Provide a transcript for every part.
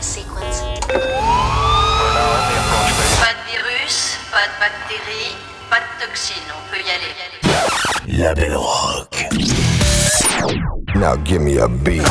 Sequence. Pas de virus, pas de bactéries, pas de toxines, on peut y aller. La Belle Rock. Now give me a beat.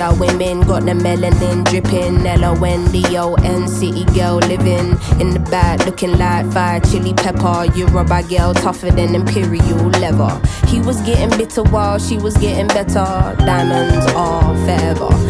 Niger women got the melanin dripping. Ella Wendy, O-N, city girl living in the back, looking like fire chili pepper. Yoruba girl tougher than imperial leather. He was getting bitter while she was getting better. Diamonds are forever.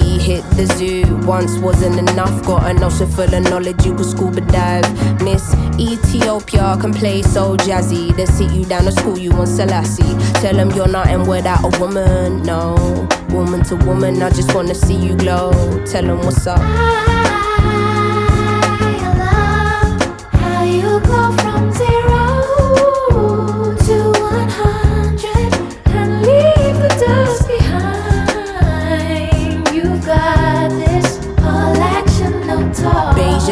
hit the zoo once wasn't enough. Got an ocean full of knowledge, you could scuba dive. Miss Ethiopia can play so jazzy. They sit you down to school, you want Selassie. Tell them you're nothing without a woman, no. Woman to woman, I just wanna see you glow. Tell them what's up.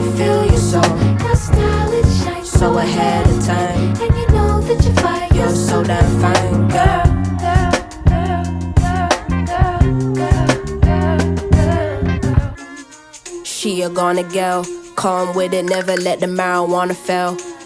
they feel your soul. Your style is shiny. So ahead of time. And you know that you're fine. You're so damn fine, girl. She a gonna go, calm with it, never let the marijuana fail.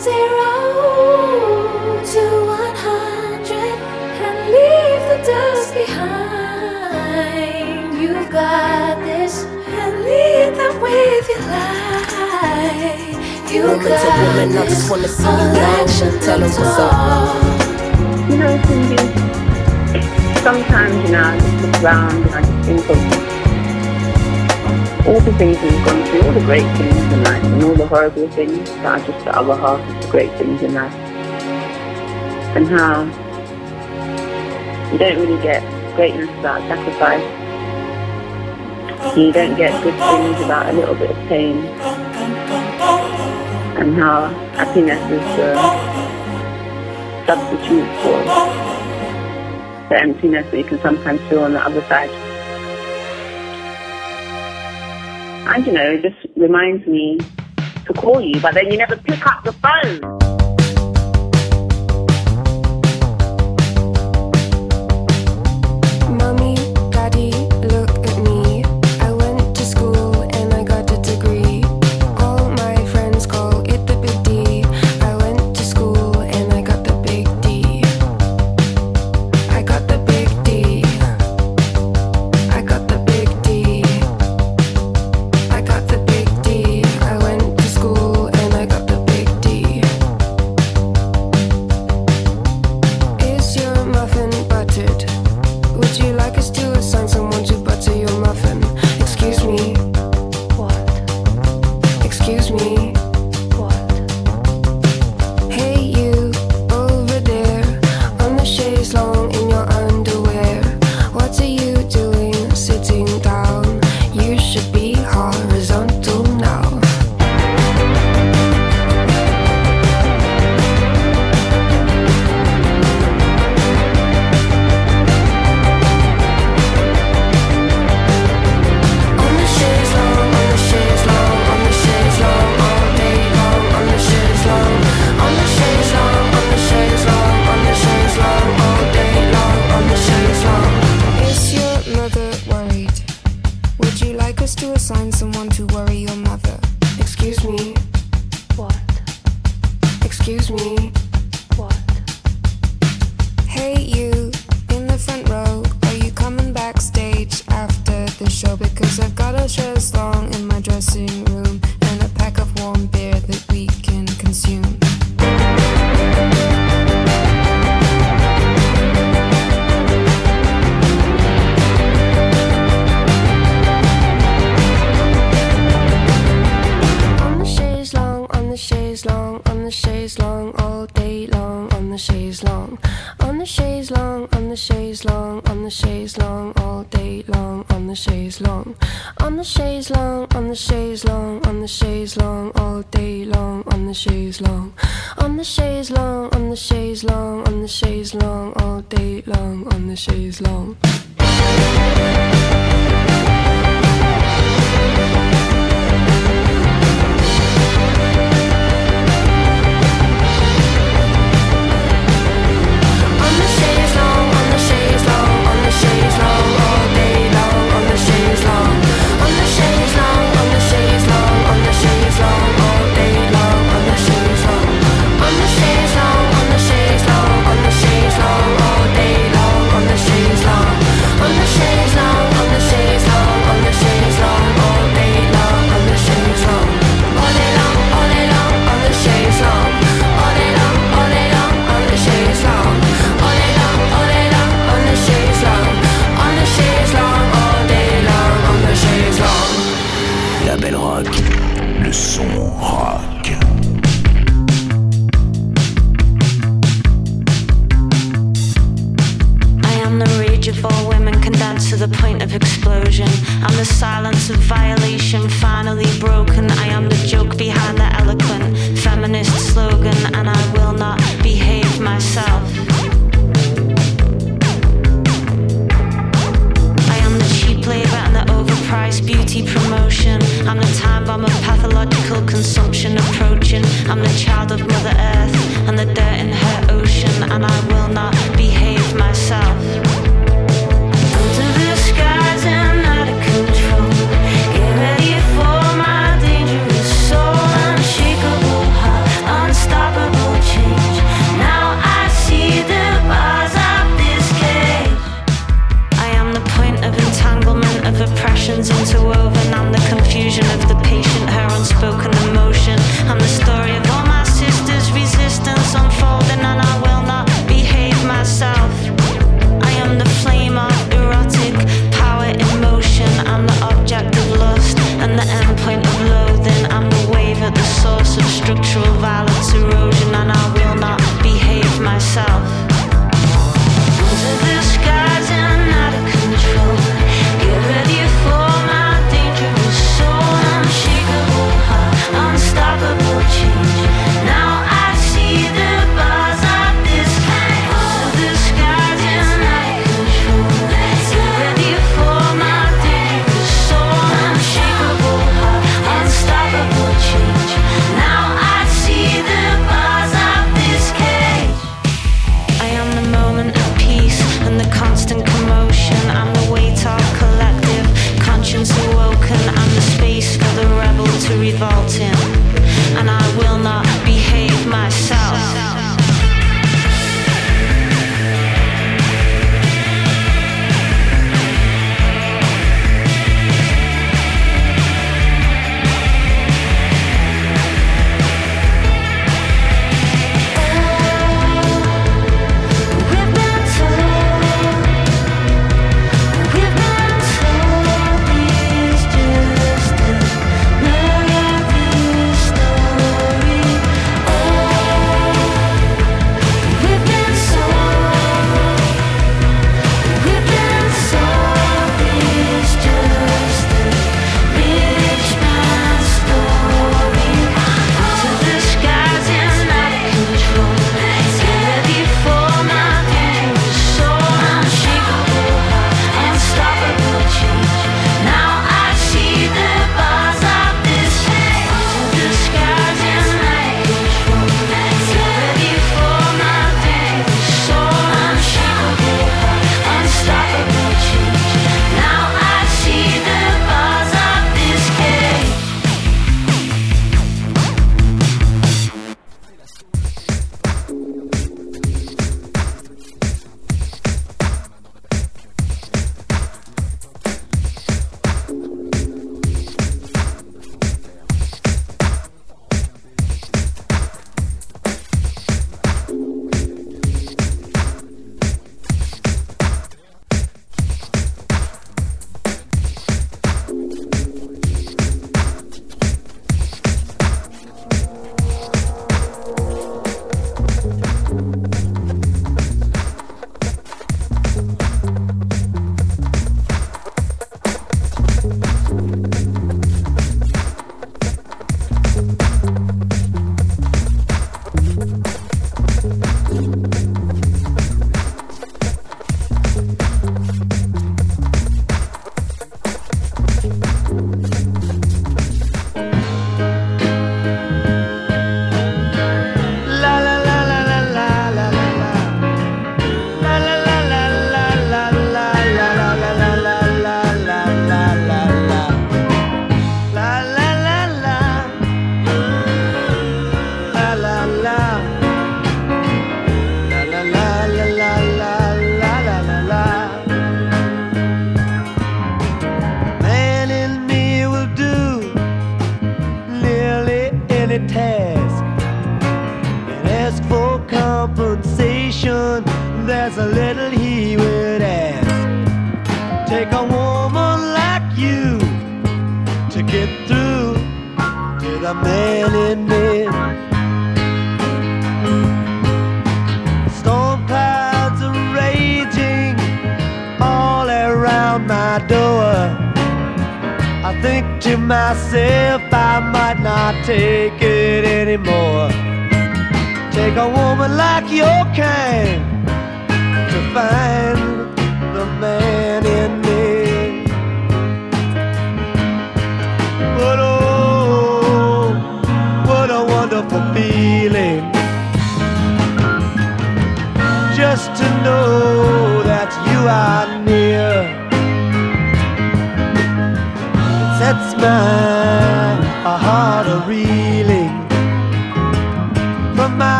zero to one hundred and leave the dust behind. You've got this and lead them with your light. You Welcome got to women, this. I just want to see you action. Tell them what's up. You know, Cindy, sometimes you know, I just look around and I just think all the things we've gone through, all the great things in life and all the horrible things that are just the other half of the great things in life. And how you don't really get greatness without sacrifice. You don't get good things without a little bit of pain. And how happiness is the substitute for the emptiness that you can sometimes feel on the other side. I don't know, it just reminds me to call you, but then you never pick up the phone.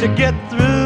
To get through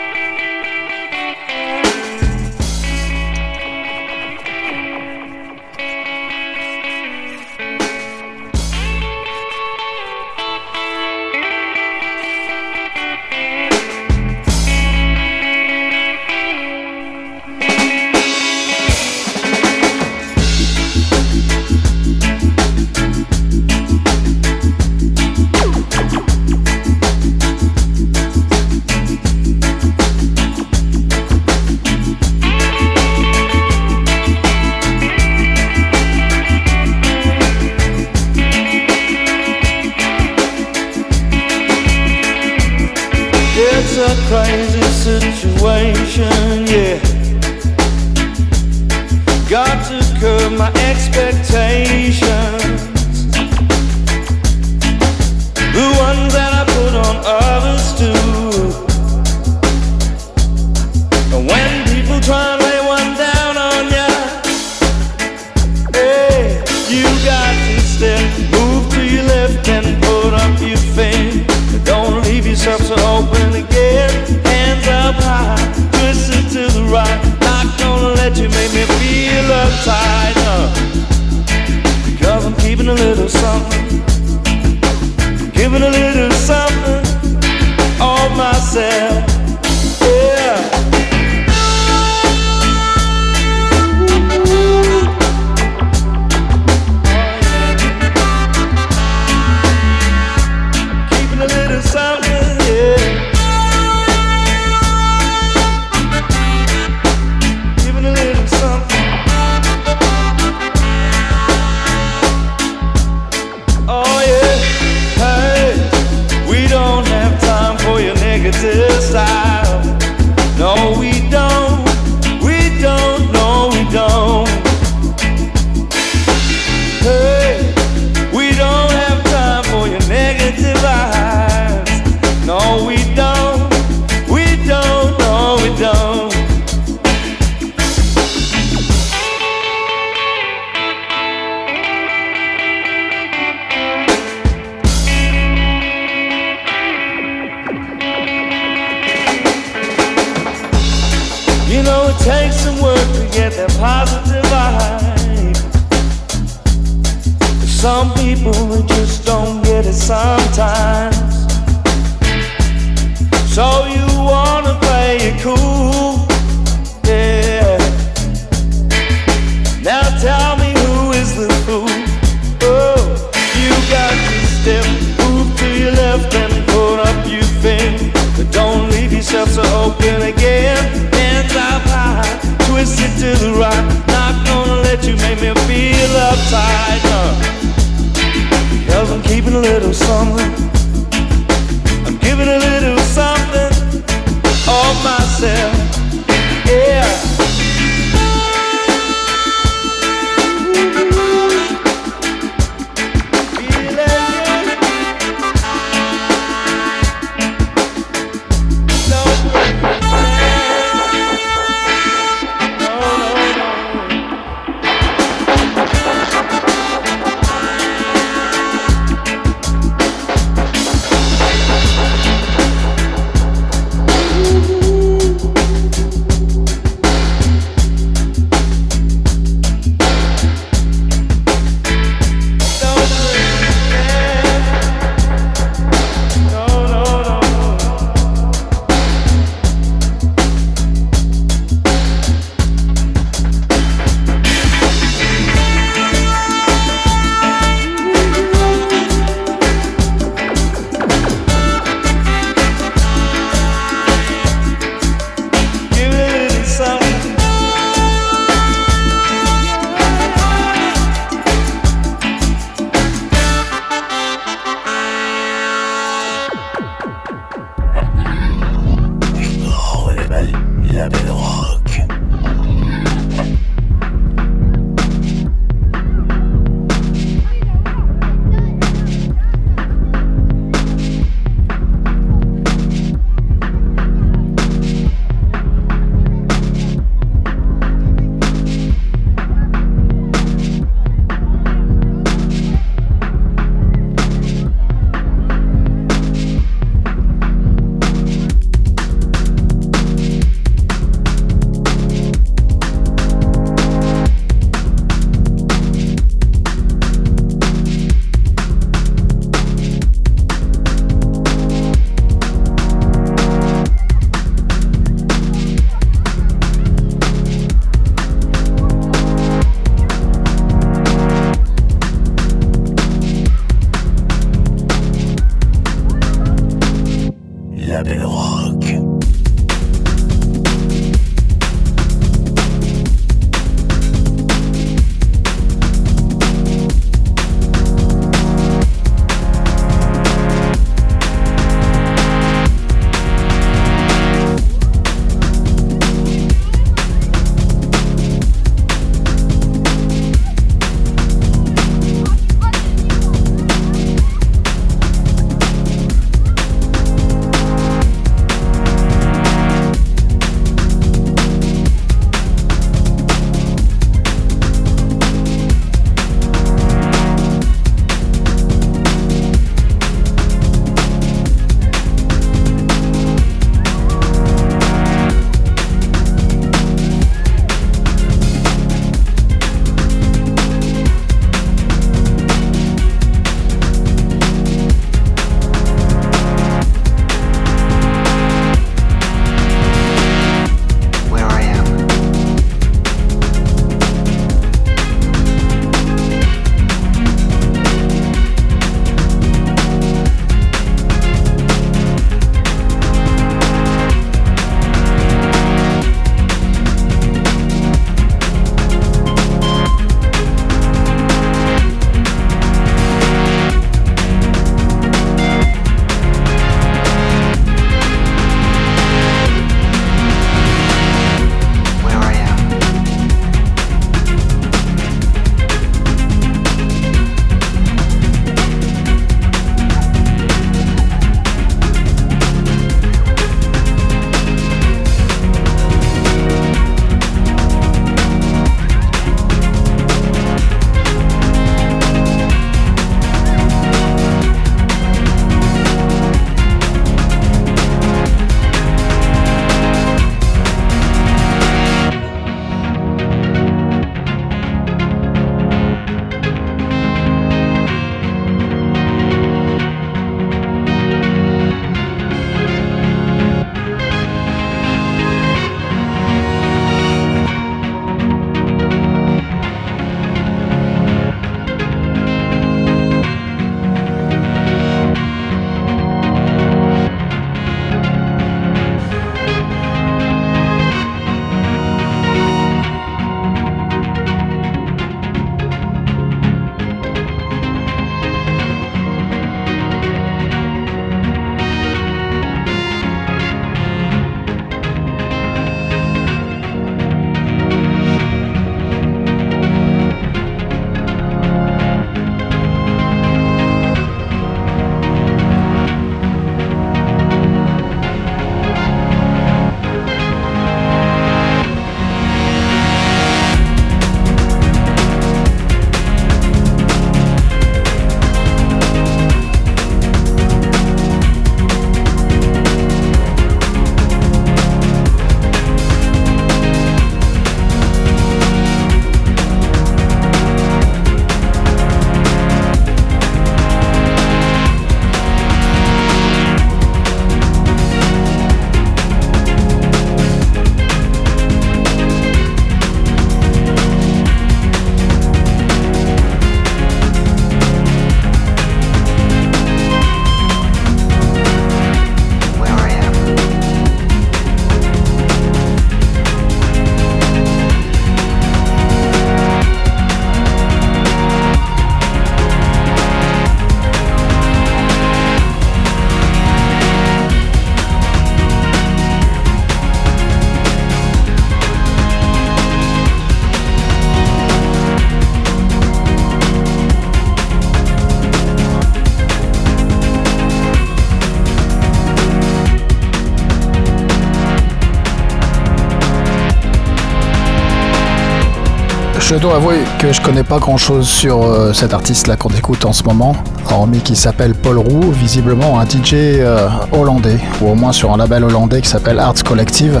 Je dois avouer que je connais pas grand chose sur euh, cet artiste là qu'on écoute en ce moment, hormis qu'il s'appelle Paul Roux, visiblement un DJ euh, hollandais, ou au moins sur un label hollandais qui s'appelle Arts Collective.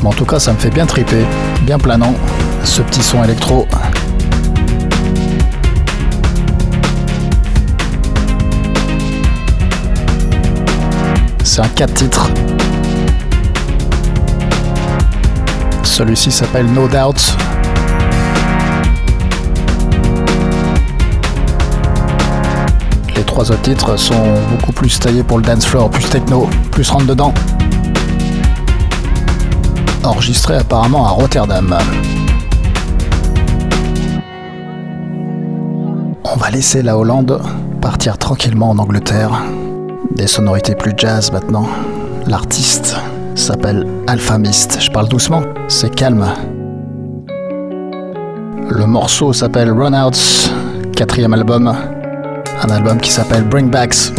Mais en tout cas, ça me fait bien triper, bien planant, ce petit son électro. C'est un 4 titres. Celui-ci s'appelle No Doubt. Les trois autres titres sont beaucoup plus taillés pour le dance floor, plus techno, plus rentre dedans. Enregistré apparemment à Rotterdam. On va laisser la Hollande partir tranquillement en Angleterre. Des sonorités plus jazz maintenant. L'artiste s'appelle Alpha Mist. Je parle doucement, c'est calme. Le morceau s'appelle Runouts, quatrième album. Un album qui s'appelle Bring Backs.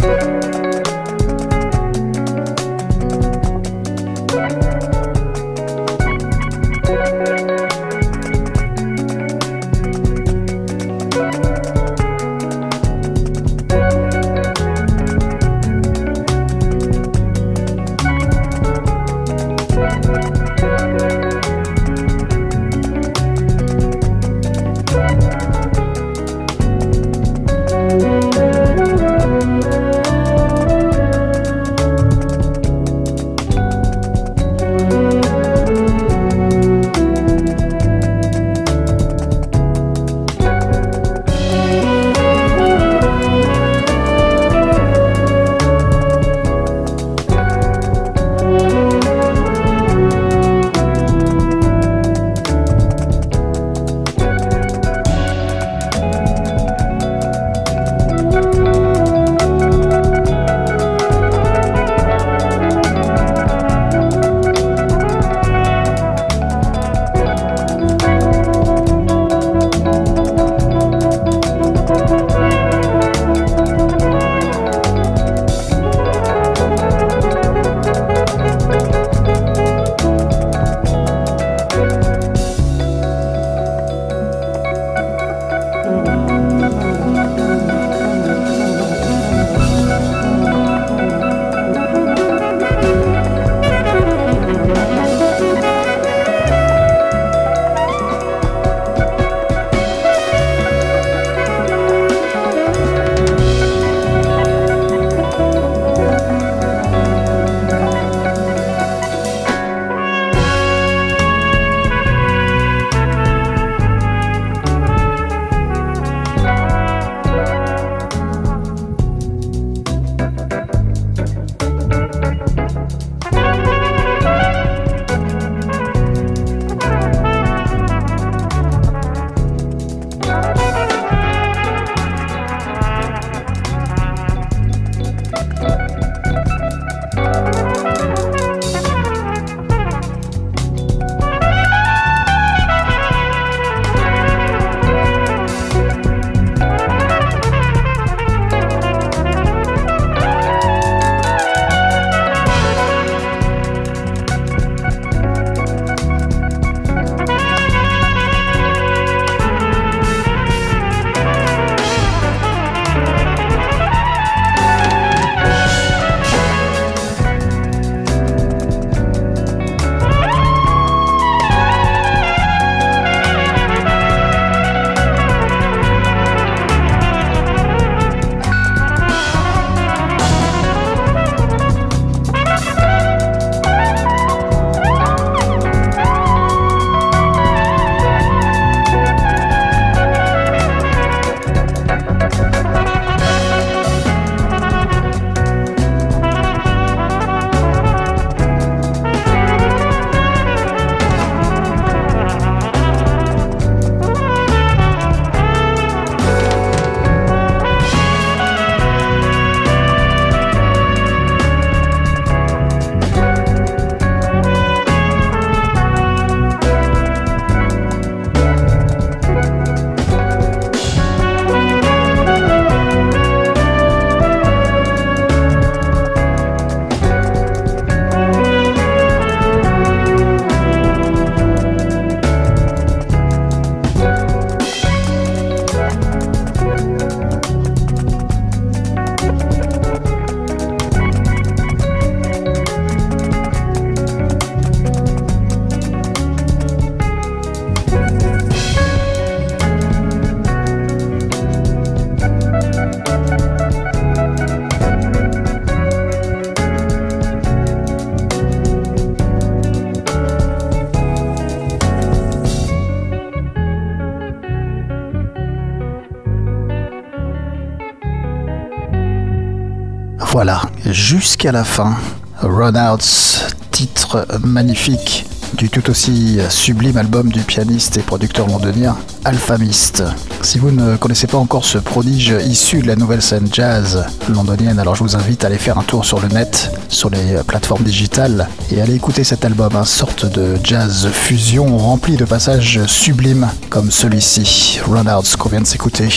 Voilà, jusqu'à la fin, Runouts, titre magnifique du tout aussi sublime album du pianiste et producteur londonien Alphamist. Si vous ne connaissez pas encore ce prodige issu de la nouvelle scène jazz londonienne, alors je vous invite à aller faire un tour sur le net, sur les plateformes digitales et aller écouter cet album, une sorte de jazz fusion rempli de passages sublimes comme celui-ci, Runouts qu'on vient de s'écouter.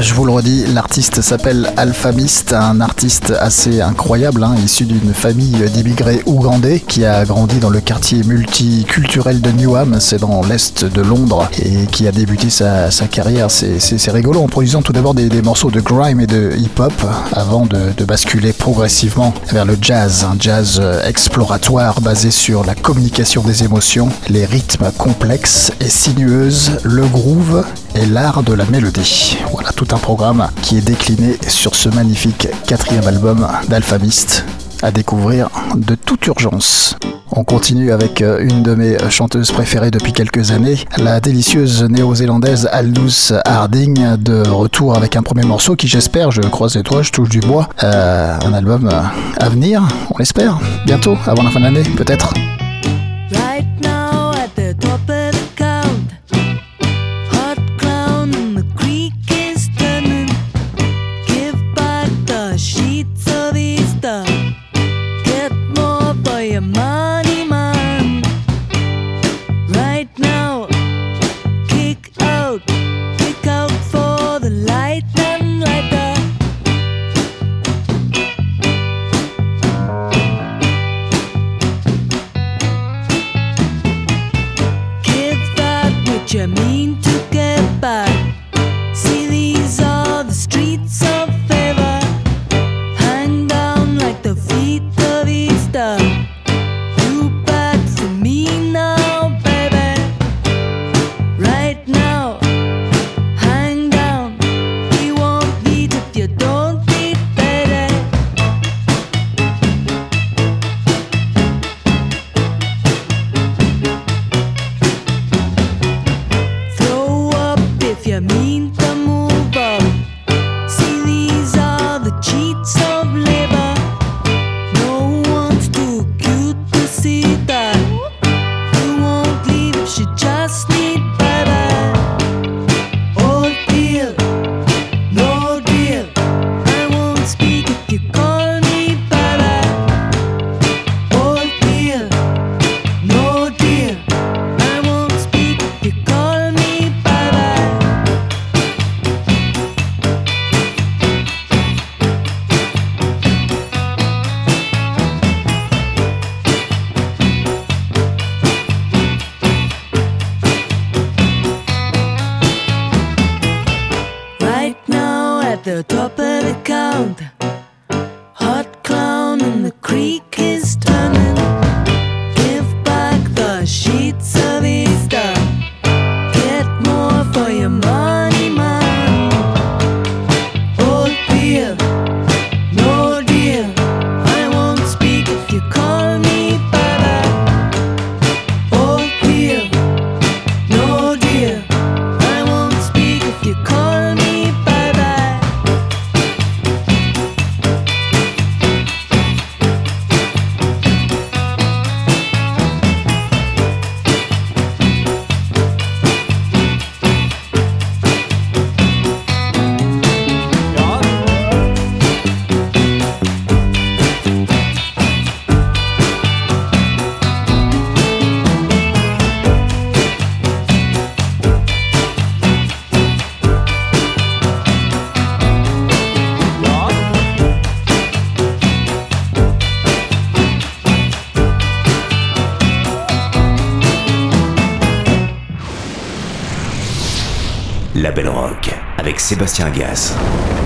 Je vous le redis, l'artiste s'appelle Alphamist, un artiste assez incroyable, hein, issu d'une famille d'immigrés ougandais qui a grandi dans le quartier multiculturel de Newham, c'est dans l'est de Londres, et qui a débuté sa, carrière, c'est rigolo, en produisant tout d'abord des, morceaux de grime et de hip-hop, avant de, de, basculer progressivement vers le jazz, un jazz exploratoire basé sur la communication des émotions, les rythmes complexes et sinueuses, le groove et l'art de la mélodie. Voilà tout un programme qui est décliné sur ce magnifique quatrième album d'Alphamist à découvrir de toute urgence. On continue avec euh, une de mes chanteuses préférées depuis quelques années, la délicieuse néo-zélandaise Aldous Harding, de retour avec un premier morceau qui j'espère, je croise les doigts, je touche du bois, euh, un album euh, à venir, on l'espère, bientôt, avant la fin de l'année peut-être. Sébastien Gaz. see the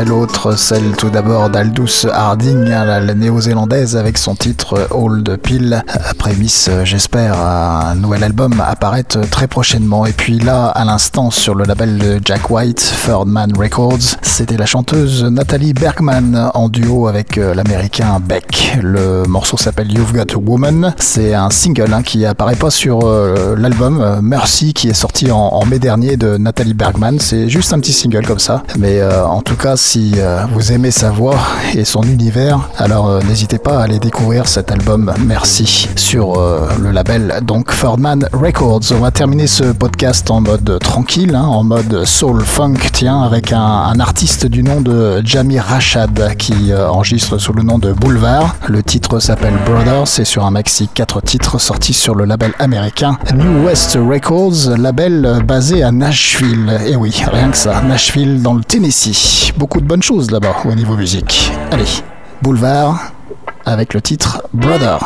Pilot celle tout d'abord d'Aldous Harding, la néo-zélandaise avec son titre Old Pill, prémisse j'espère un nouvel album apparaître très prochainement et puis là à l'instant sur le label de Jack White, Third Man Records, c'était la chanteuse Nathalie Bergman en duo avec euh, l'américain Beck. Le morceau s'appelle You've Got a Woman, c'est un single hein, qui apparaît pas sur euh, l'album euh, Mercy qui est sorti en, mai dernier de Nathalie Bergman c'est juste un petit single comme ça. Mais euh, en tout cas, si euh, vous aimez sa voix et son univers, alors euh, n'hésitez pas à aller découvrir cet album Merci sur le label donc Fordman Records. On va terminer ce podcast en mode tranquille, hein, en mode soul funk, tiens, avec un, artiste du nom de Jamie Rashad qui enregistre sous le nom de Boulevard. Le titre s'appelle Brothers, c'est sur un maxi 4 titres sortis sur le label américain New West Records, label basé à Nashville. Et oui, rien que ça. Nashville dans le Tennessee. Beaucoup de bonnes choses là-bas au niveau musique. Allez, Boulevard avec le titre Brother.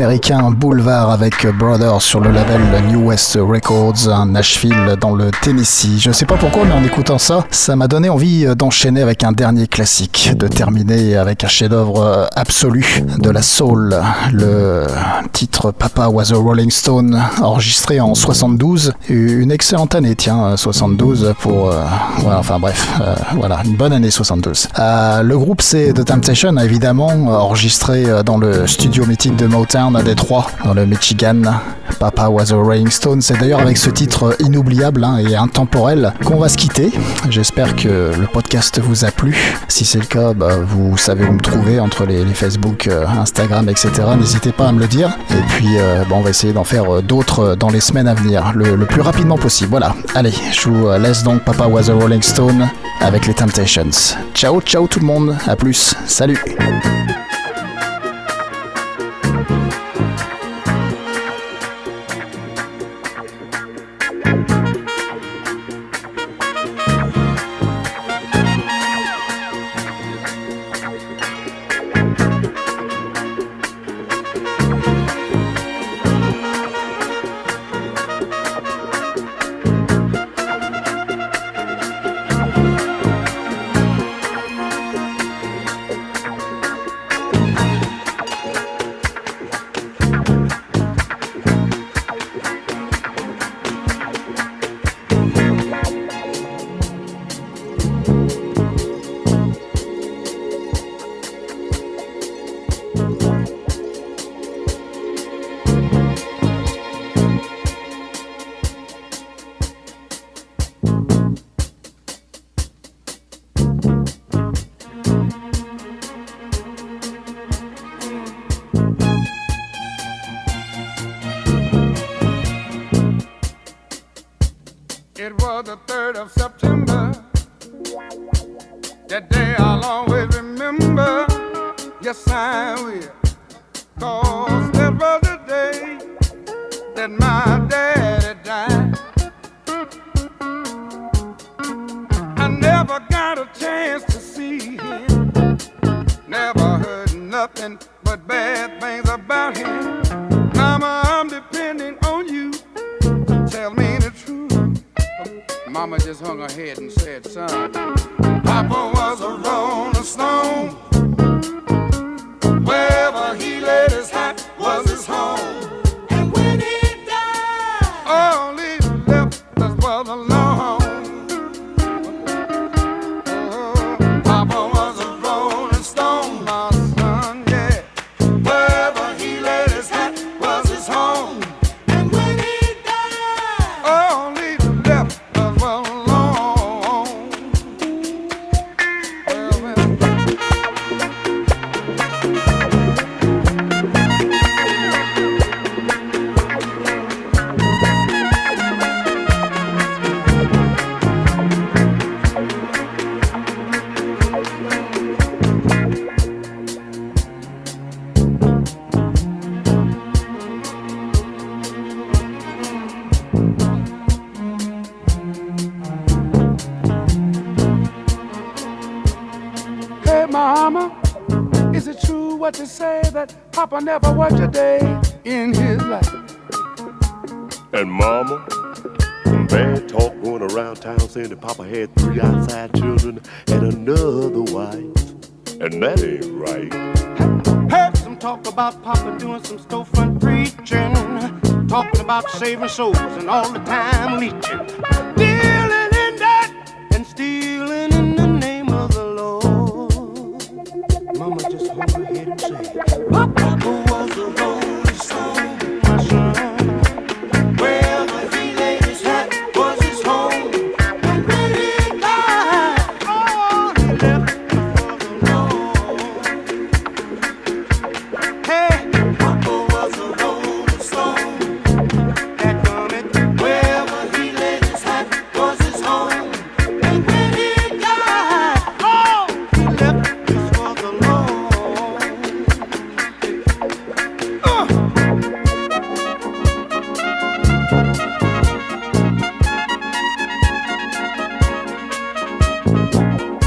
Américain Boulevard avec Brothers sur le label New West Records à Nashville dans le Tennessee. Je sais pas pourquoi, mais en écoutant ça, ça m'a donné envie d'enchaîner avec un dernier classique, de terminer avec un chef-d'œuvre absolu de la soul, le titre Papa Was a Rolling Stone, enregistré en 72, une excellente année, tiens, 72 pour, euh, enfin bref, euh, voilà, une bonne année 72. Euh, le groupe c'est The Temptation, évidemment, enregistré dans le studio mythique de Motown à Détroit, dans le Michigan. Papa Was a Rolling Stone. C'est d'ailleurs avec ce titre inoubliable hein, et intemporel qu'on va se quitter. J'espère que le podcast vous a plu. Si c'est le cas, bah, vous savez où me trouver entre les, Facebook, euh, Instagram, etc. N'hésitez pas à me le dire. Et puis, euh, on va essayer d'en faire euh, d'autres dans les semaines à venir, le, le, plus rapidement possible. Voilà. Allez, je vous laisse donc Papa Was a Rolling Stone avec les Temptations. Ciao, ciao tout le monde. À plus. Salut. Saving souls and all the time you.